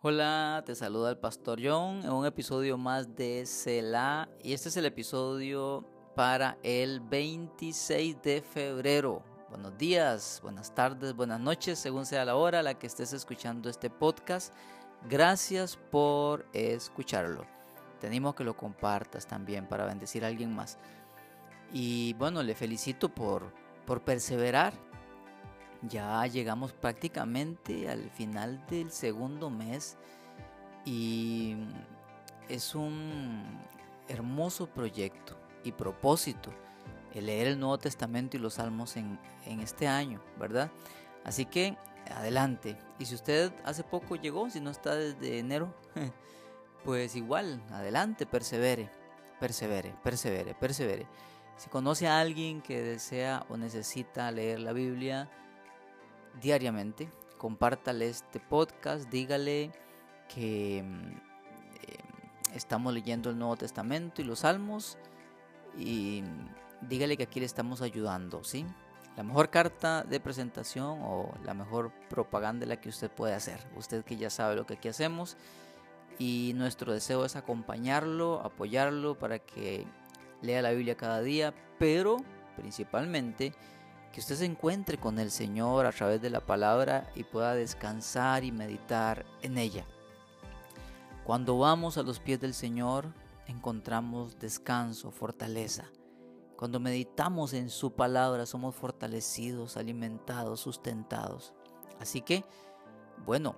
Hola, te saluda el Pastor John en un episodio más de Selah y este es el episodio para el 26 de febrero. Buenos días, buenas tardes, buenas noches, según sea la hora a la que estés escuchando este podcast. Gracias por escucharlo. Te animo a que lo compartas también para bendecir a alguien más. Y bueno, le felicito por, por perseverar ya llegamos prácticamente al final del segundo mes y es un hermoso proyecto y propósito el leer el Nuevo Testamento y los Salmos en, en este año, ¿verdad? Así que adelante. Y si usted hace poco llegó, si no está desde enero, pues igual, adelante, persevere, persevere, persevere, persevere. Si conoce a alguien que desea o necesita leer la Biblia, diariamente. Compártale este podcast, dígale que mm, eh, estamos leyendo el Nuevo Testamento y los Salmos y dígale que aquí le estamos ayudando, ¿sí? La mejor carta de presentación o la mejor propaganda la que usted puede hacer. Usted que ya sabe lo que aquí hacemos y nuestro deseo es acompañarlo, apoyarlo para que lea la Biblia cada día, pero principalmente que usted se encuentre con el Señor a través de la palabra y pueda descansar y meditar en ella. Cuando vamos a los pies del Señor, encontramos descanso, fortaleza. Cuando meditamos en su palabra, somos fortalecidos, alimentados, sustentados. Así que, bueno,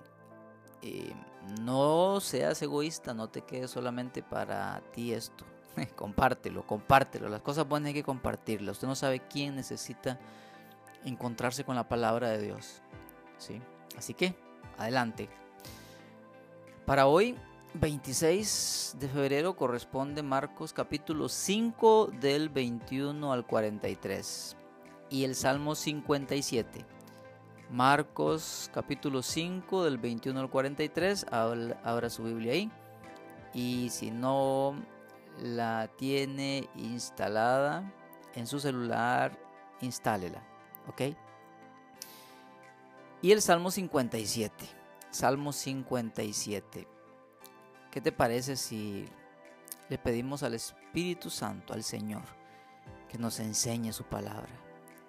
eh, no seas egoísta, no te quedes solamente para ti esto. compártelo, compártelo. Las cosas buenas hay que compartirlas. Usted no sabe quién necesita encontrarse con la palabra de Dios. ¿sí? Así que, adelante. Para hoy, 26 de febrero, corresponde Marcos capítulo 5 del 21 al 43 y el Salmo 57. Marcos capítulo 5 del 21 al 43, abra su Biblia ahí. Y si no la tiene instalada en su celular, instálela. ¿Ok? Y el Salmo 57. Salmo 57. ¿Qué te parece si le pedimos al Espíritu Santo, al Señor, que nos enseñe su palabra?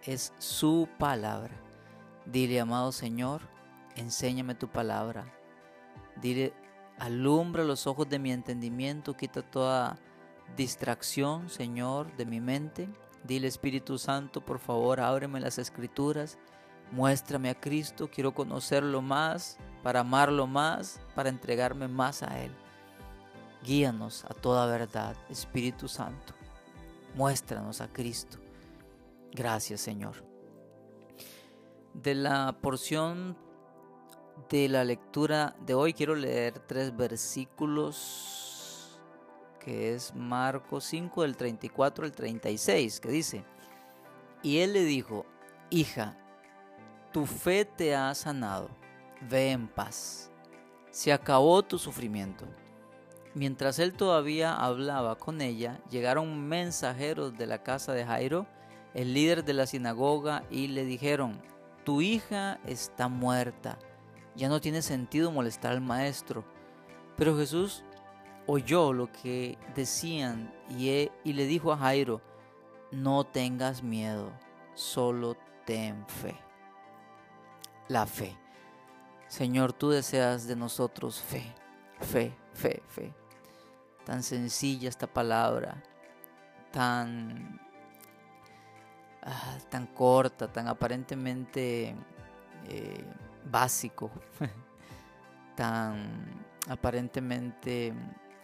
Es su palabra. Dile, amado Señor, enséñame tu palabra. Dile, alumbra los ojos de mi entendimiento, quita toda distracción, Señor, de mi mente Dile Espíritu Santo, por favor, ábreme las escrituras, muéstrame a Cristo, quiero conocerlo más, para amarlo más, para entregarme más a Él. Guíanos a toda verdad, Espíritu Santo. Muéstranos a Cristo. Gracias, Señor. De la porción de la lectura de hoy quiero leer tres versículos que es Marcos 5 del 34 al 36, que dice, y él le dijo, hija, tu fe te ha sanado, ve en paz, se acabó tu sufrimiento. Mientras él todavía hablaba con ella, llegaron mensajeros de la casa de Jairo, el líder de la sinagoga, y le dijeron, tu hija está muerta, ya no tiene sentido molestar al maestro. Pero Jesús oyó lo que decían y, y le dijo a Jairo, no tengas miedo, solo ten fe. La fe. Señor, tú deseas de nosotros fe, fe, fe, fe. Tan sencilla esta palabra, tan, ah, tan corta, tan aparentemente eh, básico, tan aparentemente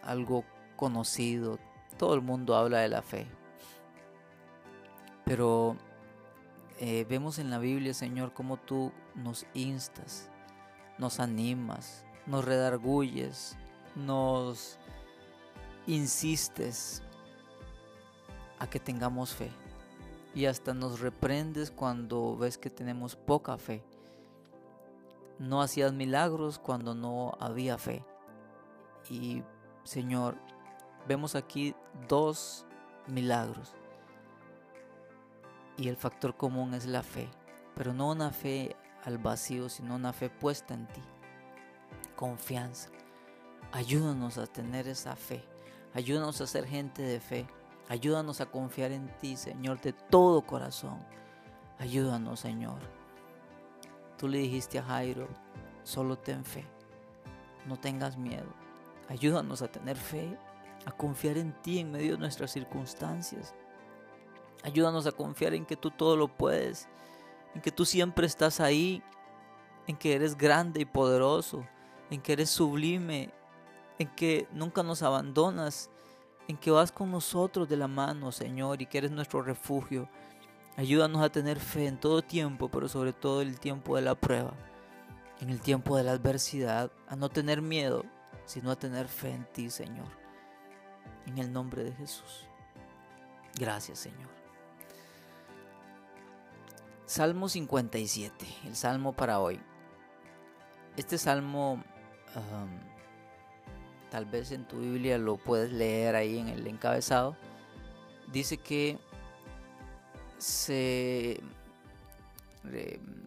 algo conocido, todo el mundo habla de la fe. Pero eh, vemos en la Biblia, Señor, cómo tú nos instas, nos animas, nos redarguyes, nos insistes a que tengamos fe. Y hasta nos reprendes cuando ves que tenemos poca fe. No hacías milagros cuando no había fe. Y Señor, vemos aquí dos milagros. Y el factor común es la fe, pero no una fe al vacío, sino una fe puesta en ti. confianza. Ayúdanos a tener esa fe. Ayúdanos a ser gente de fe. Ayúdanos a confiar en ti, Señor, de todo corazón. Ayúdanos, Señor. Tú le dijiste a Jairo, solo ten fe. No tengas miedo. Ayúdanos a tener fe, a confiar en ti en medio de nuestras circunstancias. Ayúdanos a confiar en que tú todo lo puedes, en que tú siempre estás ahí, en que eres grande y poderoso, en que eres sublime, en que nunca nos abandonas, en que vas con nosotros de la mano, Señor, y que eres nuestro refugio. Ayúdanos a tener fe en todo tiempo, pero sobre todo en el tiempo de la prueba, en el tiempo de la adversidad, a no tener miedo, sino a tener fe en ti, Señor. En el nombre de Jesús. Gracias, Señor. Salmo 57, el salmo para hoy. Este salmo, tal vez en tu Biblia lo puedes leer ahí en el encabezado, dice que se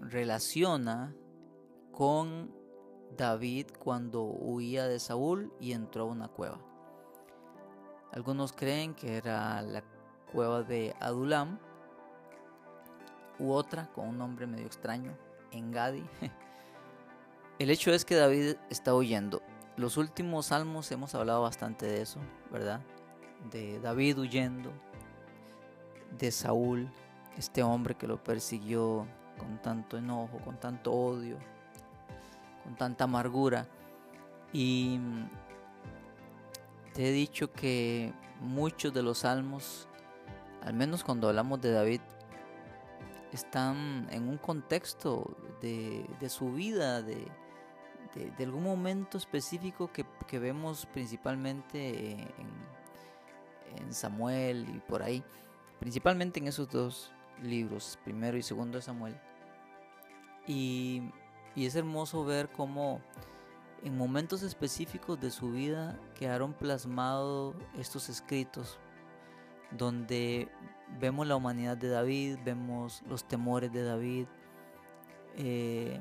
relaciona con David cuando huía de Saúl y entró a una cueva. Algunos creen que era la cueva de Adulam, u otra con un nombre medio extraño, Engadi. El hecho es que David está huyendo. Los últimos salmos hemos hablado bastante de eso, ¿verdad? De David huyendo, de Saúl, este hombre que lo persiguió con tanto enojo, con tanto odio, con tanta amargura. Y te he dicho que muchos de los salmos, al menos cuando hablamos de David, están en un contexto de, su vida, de, algún momento específico que, vemos principalmente en, en, Samuel y por ahí, principalmente en esos dos libros, primero y segundo de Samuel. Y, y es hermoso ver cómo en momentos específicos de su vida quedaron plasmados estos escritos donde vemos la humanidad de David, vemos los temores de David, eh,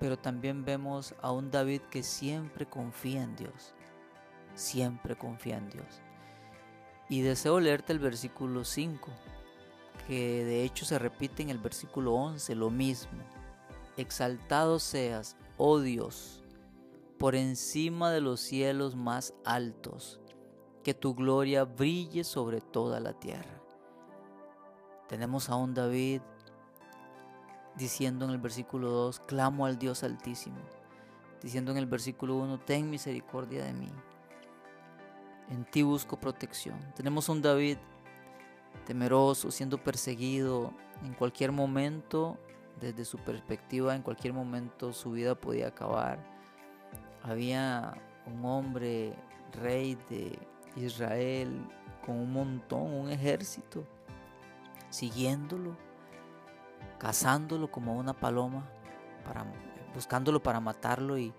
pero también vemos a un David que siempre confía en Dios, siempre confía en Dios. Y deseo leerte el versículo 5, que de hecho se repite en el versículo 11, lo mismo. Exaltado seas, oh Dios, por encima de los cielos más altos, que tu gloria brille sobre toda la tierra. Tenemos a un David diciendo en el versículo 2, clamo al Dios altísimo. Diciendo en el versículo 1, ten misericordia de mí. En ti busco protección. Tenemos a un David temeroso, siendo perseguido en cualquier momento, desde su perspectiva, en cualquier momento su vida podía acabar. Había un hombre, rey de Israel, con un montón, un ejército siguiéndolo, cazándolo como una paloma, para, buscándolo para matarlo y,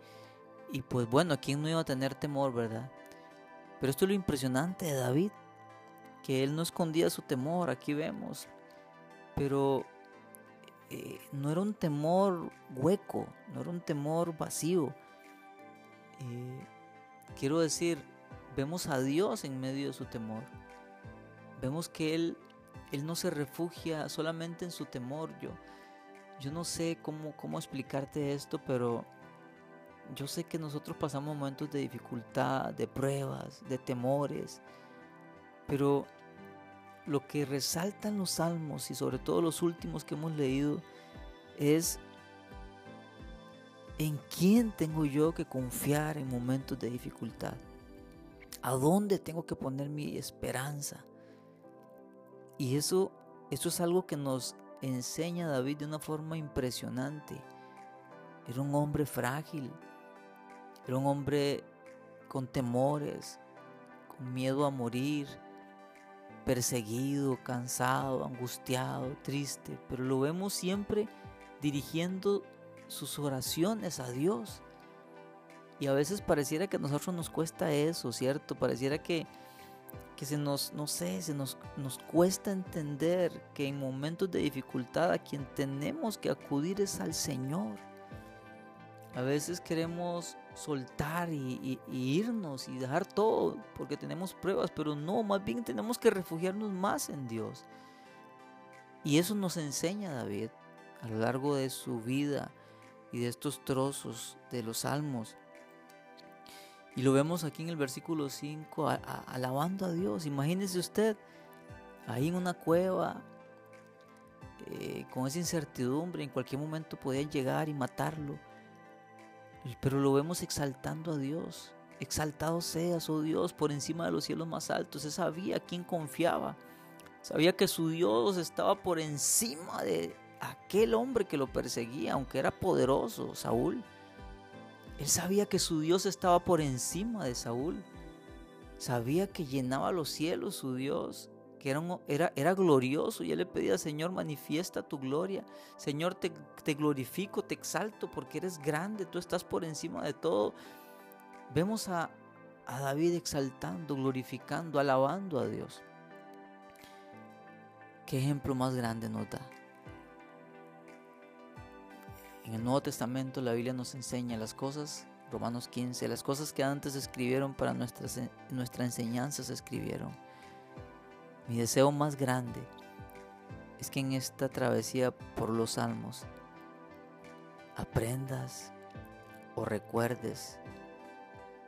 y pues bueno, ¿quién no iba a tener temor, verdad? Pero esto es lo impresionante de David, que él no escondía su temor, aquí vemos, pero eh, no era un temor hueco, no era un temor vacío. Eh, quiero decir, vemos a Dios en medio de su temor. Vemos que Él él no se refugia solamente en su temor. Yo, yo no sé cómo, cómo explicarte esto, pero yo sé que nosotros pasamos momentos de dificultad, de pruebas, de temores, pero lo que resaltan los salmos y sobre todo los últimos que hemos leído es en quién tengo yo que confiar en momentos de dificultad. ¿A dónde tengo que poner mi esperanza? Y eso, eso es algo que nos enseña David de una forma impresionante. Era un hombre frágil, era un hombre con temores, con miedo a morir, perseguido, cansado, angustiado, triste, pero lo vemos siempre dirigiendo sus oraciones a Dios. Y a veces pareciera que a nosotros nos cuesta eso, ¿cierto? Pareciera que que se nos, no sé, se nos, nos cuesta entender que en momentos de dificultad a quien tenemos que acudir es al Señor. A veces queremos soltar y, irnos y dejar todo porque tenemos pruebas, pero no, más bien tenemos que refugiarnos más en Dios. Y eso nos enseña David a lo largo de su vida y de estos trozos de los salmos. Y lo vemos aquí en el versículo 5, alabando a Dios. Imagínese usted, ahí en una cueva, eh, con esa incertidumbre, en cualquier momento podían llegar y matarlo. Pero lo vemos exaltando a Dios. Exaltado seas, oh Dios, por encima de los cielos más altos. Él sabía a quién confiaba. Sabía que su Dios estaba por encima de aquel hombre que lo perseguía, aunque era poderoso, Saúl. Él sabía que su Dios estaba por encima de Saúl. Sabía que llenaba los cielos su Dios, que era, glorioso. Y él le pedía, Señor, manifiesta tu gloria. Señor, te, glorifico, te exalto porque eres grande, tú estás por encima de todo. Vemos a, David exaltando, glorificando, alabando a Dios. ¿Qué ejemplo más grande nos da? En el Nuevo Testamento la Biblia nos enseña las cosas, Romanos 15, las cosas que antes escribieron para nuestra enseñanza se escribieron. Mi deseo más grande es que en esta travesía por los salmos aprendas o recuerdes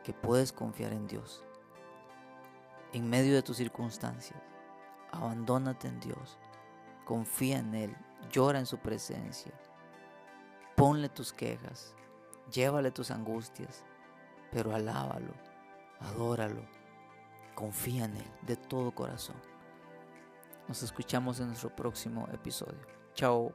que puedes confiar en Dios en medio de tus circunstancias abandónate en Dios, confía en Él, llora en su presencia, ponle tus quejas, llévale tus angustias, pero alábalo, adóralo, confía en Él de todo corazón. Nos escuchamos en nuestro próximo episodio. Chao.